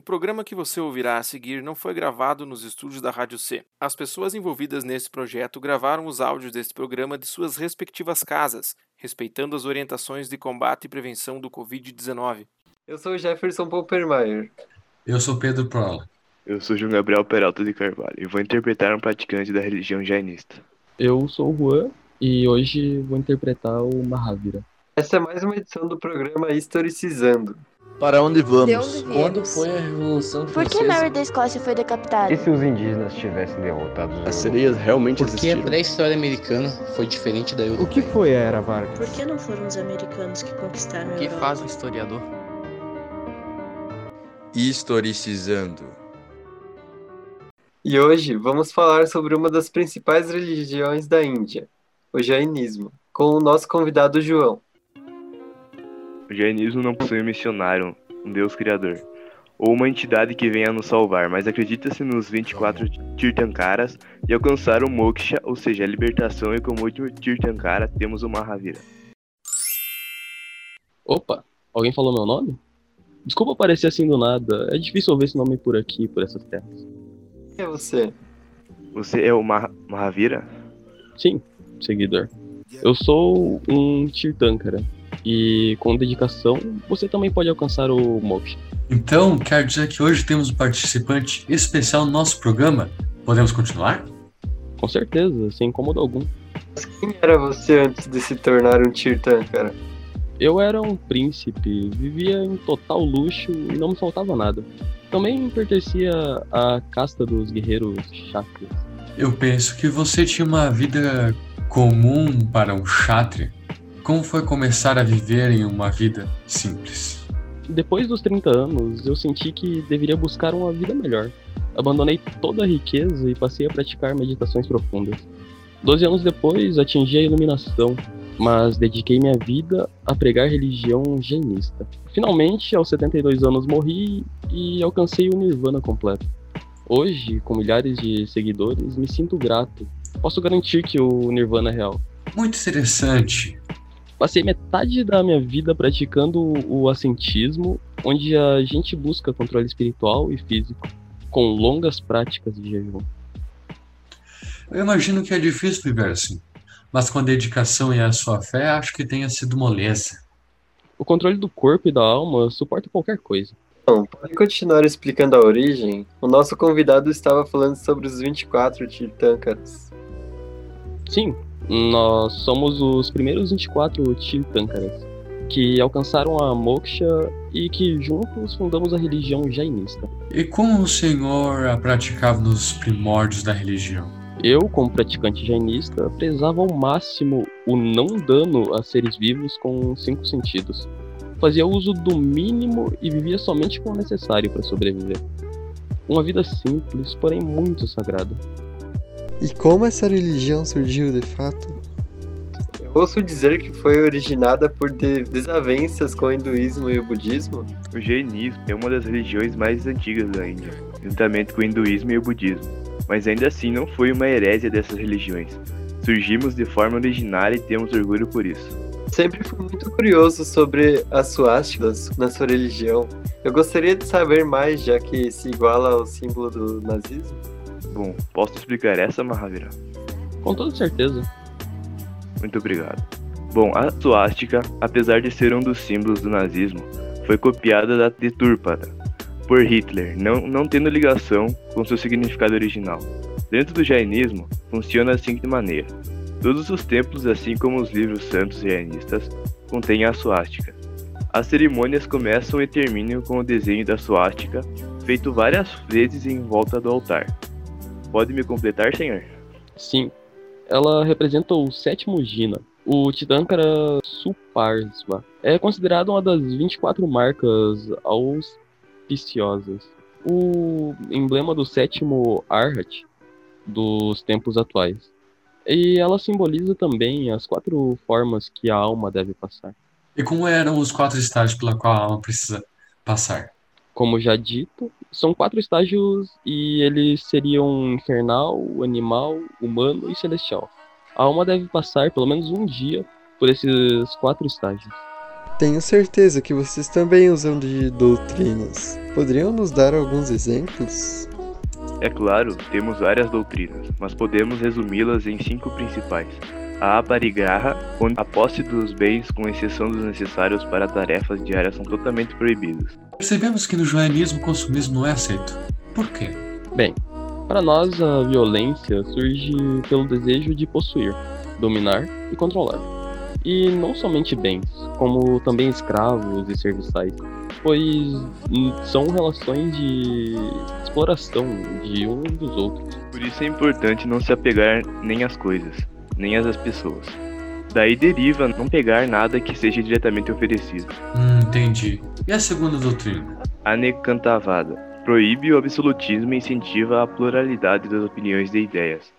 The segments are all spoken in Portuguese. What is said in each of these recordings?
O programa que você ouvirá a seguir não foi gravado nos estúdios da Rádio C. As pessoas envolvidas nesse projeto gravaram os áudios deste programa de suas respectivas casas, respeitando as orientações de combate e prevenção do Covid-19. Eu sou o Jefferson Poppermeier. Eu sou Pedro Prola. Eu sou João Gabriel Peralta de Carvalho e vou interpretar um praticante da religião jainista. Eu sou o Juan e hoje vou interpretar o Mahavira. Essa é mais uma edição do programa Historicizando. Para onde vamos? De onde? Quando foi a Revolução Por Francesa? que Mary da Escócia foi decapitada? E se os indígenas tivessem derrotado os As sereias realmente Por que a existiram? pré-história americana foi diferente da europeia? O que foi a Era Vargas? Por que não foram os americanos que conquistaram a O que Europa? faz um historiador? Historicizando. E hoje vamos falar sobre uma das principais religiões da Índia, o jainismo, com o nosso convidado João. O jainismo não possui um missionário, um deus criador, ou uma entidade que venha nos salvar, mas acredita-se nos 24 Tirthankaras e alcançar o moksha, ou seja, a libertação, e como último Tirthankara temos o Mahavira. Opa, alguém falou meu nome? Desculpa aparecer assim do nada, é difícil ouvir esse nome por aqui, por essas terras. Quem é você? Você é o Mah Mahavira? Sim, seguidor. Eu sou um Tirthankara, e com dedicação você também pode alcançar o Moksha. Então, quer dizer que hoje temos um participante especial no nosso programa? Podemos continuar? Com certeza, sem incômodo algum. Mas quem era você antes de se tornar um Tirthankara? Eu era um príncipe, vivia em total luxo e não me faltava nada. Também pertencia à casta dos guerreiros chakras. Eu penso que você tinha uma vida comum para um kshatriya. Como foi começar a viver em uma vida simples? Depois dos 30 anos, eu senti que deveria buscar uma vida melhor. Abandonei toda a riqueza e passei a praticar meditações profundas. Doze anos depois, atingi a iluminação, mas dediquei minha vida a pregar religião jainista. Finalmente, aos 72 anos, morri e alcancei o nirvana completo. Hoje, com milhares de seguidores, me sinto grato. Posso garantir que o nirvana é real. Muito interessante. Passei metade da minha vida praticando o ascentismo, onde a gente busca controle espiritual e físico, com longas práticas de jejum. Eu imagino que é difícil viver assim, mas com a dedicação e a sua fé, acho que tenha sido moleza. O controle do corpo e da alma suporta qualquer coisa. Bom, para continuar explicando a origem, o nosso convidado estava falando sobre os 24 Tirthankaras. Sim, nós somos os primeiros 24 Tirthankaras, que alcançaram a Moksha e que juntos fundamos a religião jainista. E como o senhor a praticava nos primórdios da religião? Eu, como praticante jainista, prezava ao máximo o não dano a seres vivos com cinco sentidos. Fazia uso do mínimo e vivia somente com o necessário para sobreviver. Uma vida simples, porém muito sagrada. E como essa religião surgiu de fato? Eu ouço dizer que foi originada por de- desavenças com o hinduísmo e o budismo. O jainismo é uma das religiões mais antigas da Índia, juntamente com o hinduísmo e o budismo, mas ainda assim não foi uma herésia dessas religiões. Surgimos de forma originária e temos orgulho por isso. Sempre fui muito curioso sobre as suásticas na sua religião. Eu gostaria de saber mais, já que se iguala ao símbolo do nazismo. Bom, posso explicar essa, Mahavira? Com toda certeza. Muito obrigado. Bom, a suástica, apesar de ser um dos símbolos do nazismo, foi copiada da detúrpada por Hitler, não, não tendo ligação com seu significado original. Dentro do jainismo, funciona da seguinte maneira: todos os templos, assim como os livros santos jainistas, contêm a suástica. As cerimônias começam e terminam com o desenho da suástica, feito várias vezes em volta do altar. Pode me completar, senhor? Sim, ela representa o sétimo Jina, o Tirthankara Suparsva. É considerado uma das 24 marcas auspiciosas. O emblema do sétimo Arhat dos tempos atuais. E ela simboliza também as quatro formas que a alma deve passar. E como eram os quatro estágios pela qual a alma precisa passar? Como já dito, são quatro estágios e eles seriam infernal, animal, humano e celestial. A alma deve passar pelo menos um dia por esses quatro estágios. Tenho certeza que vocês também usam de doutrinas. Poderiam nos dar alguns exemplos? É claro, temos várias doutrinas, mas podemos resumi-las em cinco principais. A aparigraha, onde a posse dos bens, com exceção dos necessários para tarefas diárias, são totalmente proibidos. Percebemos que no judaísmo o consumismo não é aceito. Por quê? Bem, para nós a violência surge pelo desejo de possuir, dominar e controlar. E não somente bens, como também escravos e serviçais, pois são relações de exploração de um dos outros. Por isso é importante não se apegar nem às coisas, nem às pessoas. Daí deriva não pegar nada que seja diretamente oferecido. Hum, entendi. E a segunda doutrina? A Nekantavada proíbe o absolutismo e incentiva a pluralidade das opiniões e ideias,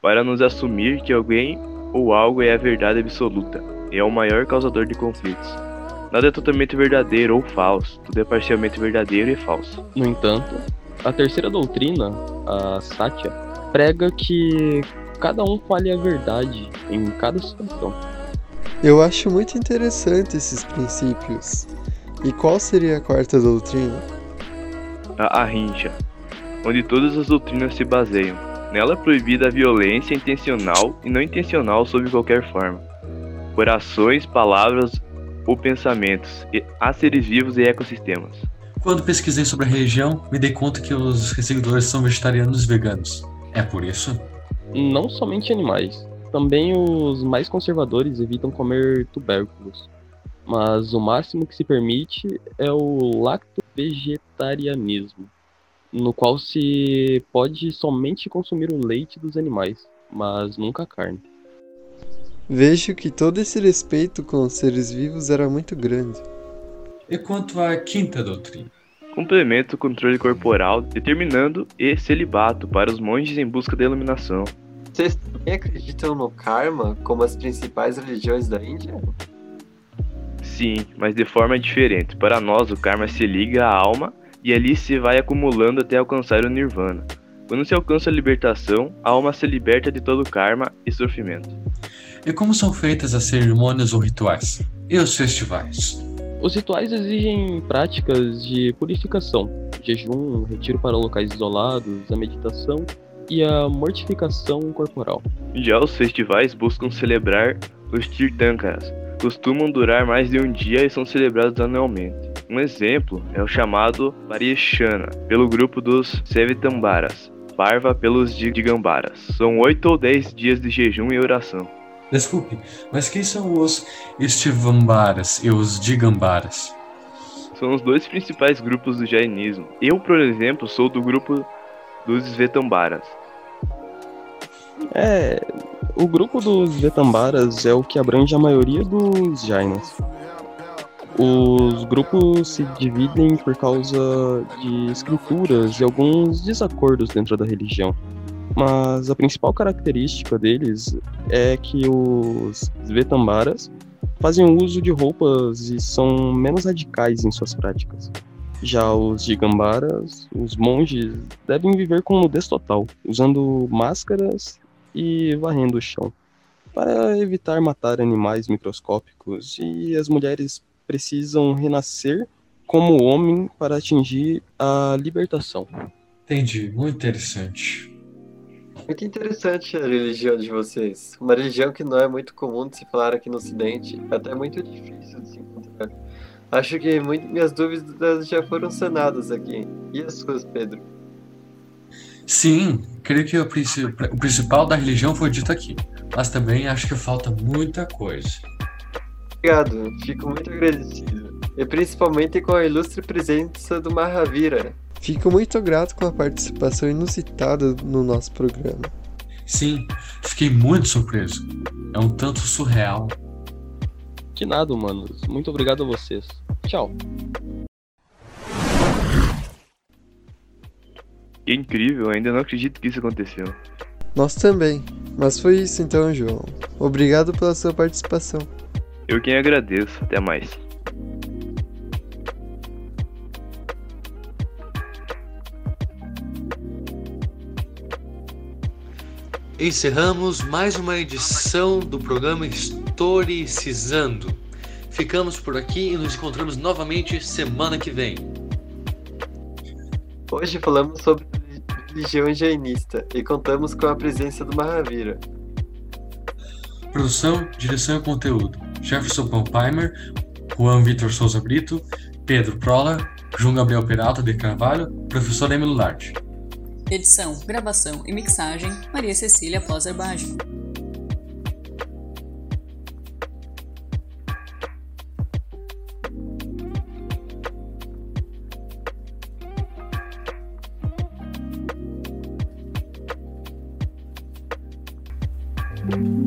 para nos assumir que alguém ou algo é a verdade absoluta e é o maior causador de conflitos. Nada é totalmente verdadeiro ou falso, tudo é parcialmente verdadeiro e falso. No entanto, a terceira doutrina, a Satya, prega que cada um fale a verdade em cada situação. Eu acho muito interessante esses princípios. E qual seria a quarta doutrina? A Ahincha, onde todas as doutrinas se baseiam. Nela é proibida a violência intencional e não intencional sob qualquer forma, por ações, palavras ou pensamentos, a seres vivos e ecossistemas. Quando pesquisei sobre a religião, me dei conta que os seguidores são vegetarianos e veganos. É por isso? Não somente animais. Também os mais conservadores evitam comer tubérculos. Mas o máximo que se permite é o lacto-vegetarianismo, no qual se pode somente consumir o leite dos animais, mas nunca a carne. Vejo que todo esse respeito com os seres vivos era muito grande. E quanto à quinta doutrina? Complemento o controle corporal, determinando e celibato para os monges em busca da iluminação. Vocês também acreditam no karma como as principais religiões da Índia? Sim, mas de forma diferente. Para nós, o karma se liga à alma e ali se vai acumulando até alcançar o nirvana. Quando se alcança a libertação, a alma se liberta de todo karma e sofrimento. E como são feitas as cerimônias ou rituais? E os festivais? Os rituais exigem práticas de purificação, jejum, retiro para locais isolados, a meditação e a mortificação corporal. Já os festivais buscam celebrar os Tirthankaras. Costumam durar mais de um dia e são celebrados anualmente. Um exemplo é o chamado Parishana, pelo grupo dos Sevitambaras, Parva pelos Digambaras. São oito ou dez dias de jejum e oração. Desculpe, mas quem são os Estivambaras e os Digambaras? São os dois principais grupos do jainismo. Eu, por exemplo, sou do grupo dos Svetambaras. É, o grupo dos Vetambaras é o que abrange a maioria dos Jainas. Os grupos se dividem por causa de escrituras e alguns desacordos dentro da religião. Mas a principal característica deles é que os Svetambaras fazem uso de roupas e são menos radicais em suas práticas. Já os Digambaras, os monges, devem viver com nudez total, usando máscaras e varrendo o chão, para evitar matar animais microscópicos, e as mulheres precisam renascer como homem para atingir a libertação. Entendi, muito interessante. Muito interessante a religião de vocês. Uma religião que não é muito comum de se falar aqui no Ocidente, até muito difícil de se encontrar. Acho que muito, minhas dúvidas já foram sanadas aqui. E as suas, Pedro? Sim, creio que o, o principal da religião foi dito aqui, mas também acho que falta muita coisa. Obrigado, fico muito agradecido. E principalmente com a ilustre presença do Mahavira. Fico muito grato com a participação inusitada no nosso programa. Sim, fiquei muito surpreso. É um tanto surreal. De nada, humanos. Muito obrigado a vocês. Tchau. Que incrível, ainda não acredito que isso aconteceu. Nós também. Mas foi isso então, João. Obrigado pela sua participação. Eu quem agradeço. Até mais. Encerramos mais uma edição do programa Historicizando. Ficamos por aqui e nos encontramos novamente semana que vem. Hoje falamos sobre religião jainista e contamos com a presença do Mahavira. Produção, direção e conteúdo: Jefferson Palpeimer, Juan Vitor Souza Brito, Pedro Prola, João Gabriel Peralta de Carvalho, professor Emílio Larte. Edição, gravação e mixagem: Maria Cecília Poser Baggio. Thank you.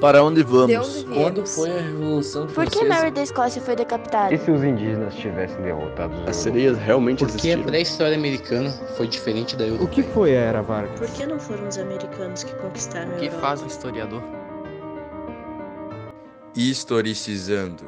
Para onde De vamos? onde Quando foi a Revolução Por que Francesa? Mary da Escócia foi decapitada? E se os indígenas tivessem derrotado os As sereias realmente Porque a existiram? pré-história americana foi diferente da O europeia. que foi a Era Vargas? Por que não foram os americanos que conquistaram a O que Europa? faz um historiador? Historicizando.